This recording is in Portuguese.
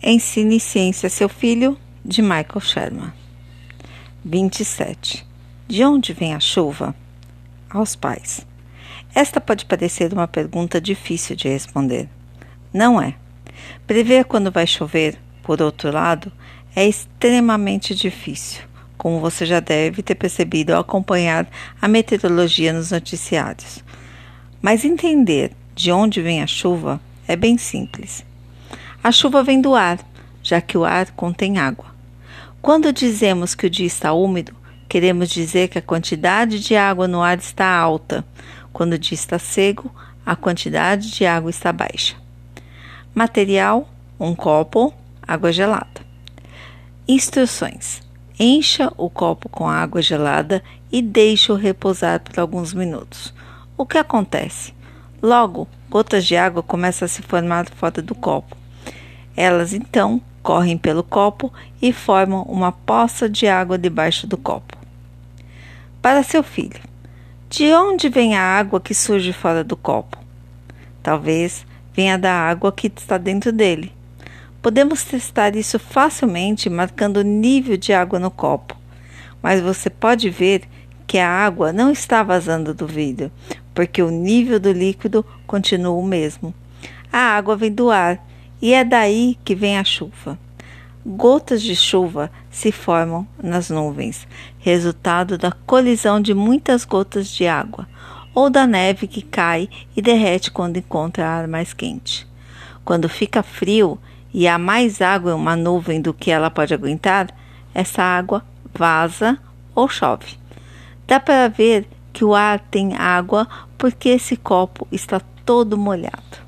Ensine ciência a seu filho, de Michael Sherman. 27. De onde vem a chuva? Aos pais. Esta pode parecer uma pergunta difícil de responder. Não é. Prever quando vai chover, por outro lado, é extremamente difícil, como você já deve ter percebido ao acompanhar a meteorologia nos noticiários. Mas entender de onde vem a chuva é bem simples. A chuva vem do ar, já que o ar contém água. Quando dizemos que o dia está úmido, queremos dizer que a quantidade de água no ar está alta. Quando o dia está seco, a quantidade de água está baixa. Material: um copo, água gelada. Instruções: encha o copo com água gelada e deixe-o repousar por alguns minutos. O que acontece? Logo, gotas de água começam a se formar fora do copo. Elas então correm pelo copo e formam uma poça de água debaixo do copo. Para seu filho, de onde vem a água que surge fora do copo? Talvez venha da água que está dentro dele. Podemos testar isso facilmente marcando o nível de água no copo, mas você pode ver que a água não está vazando do vidro, porque o nível do líquido continua o mesmo. A água vem do ar e é daí que vem a chuva. Gotas de chuva se formam nas nuvens, resultado da colisão de muitas gotas de água, ou da neve que cai e derrete quando encontra ar mais quente. Quando fica frio e há mais água em uma nuvem do que ela pode aguentar, essa água vaza ou chove. Dá para ver que o ar tem água porque esse copo está todo molhado.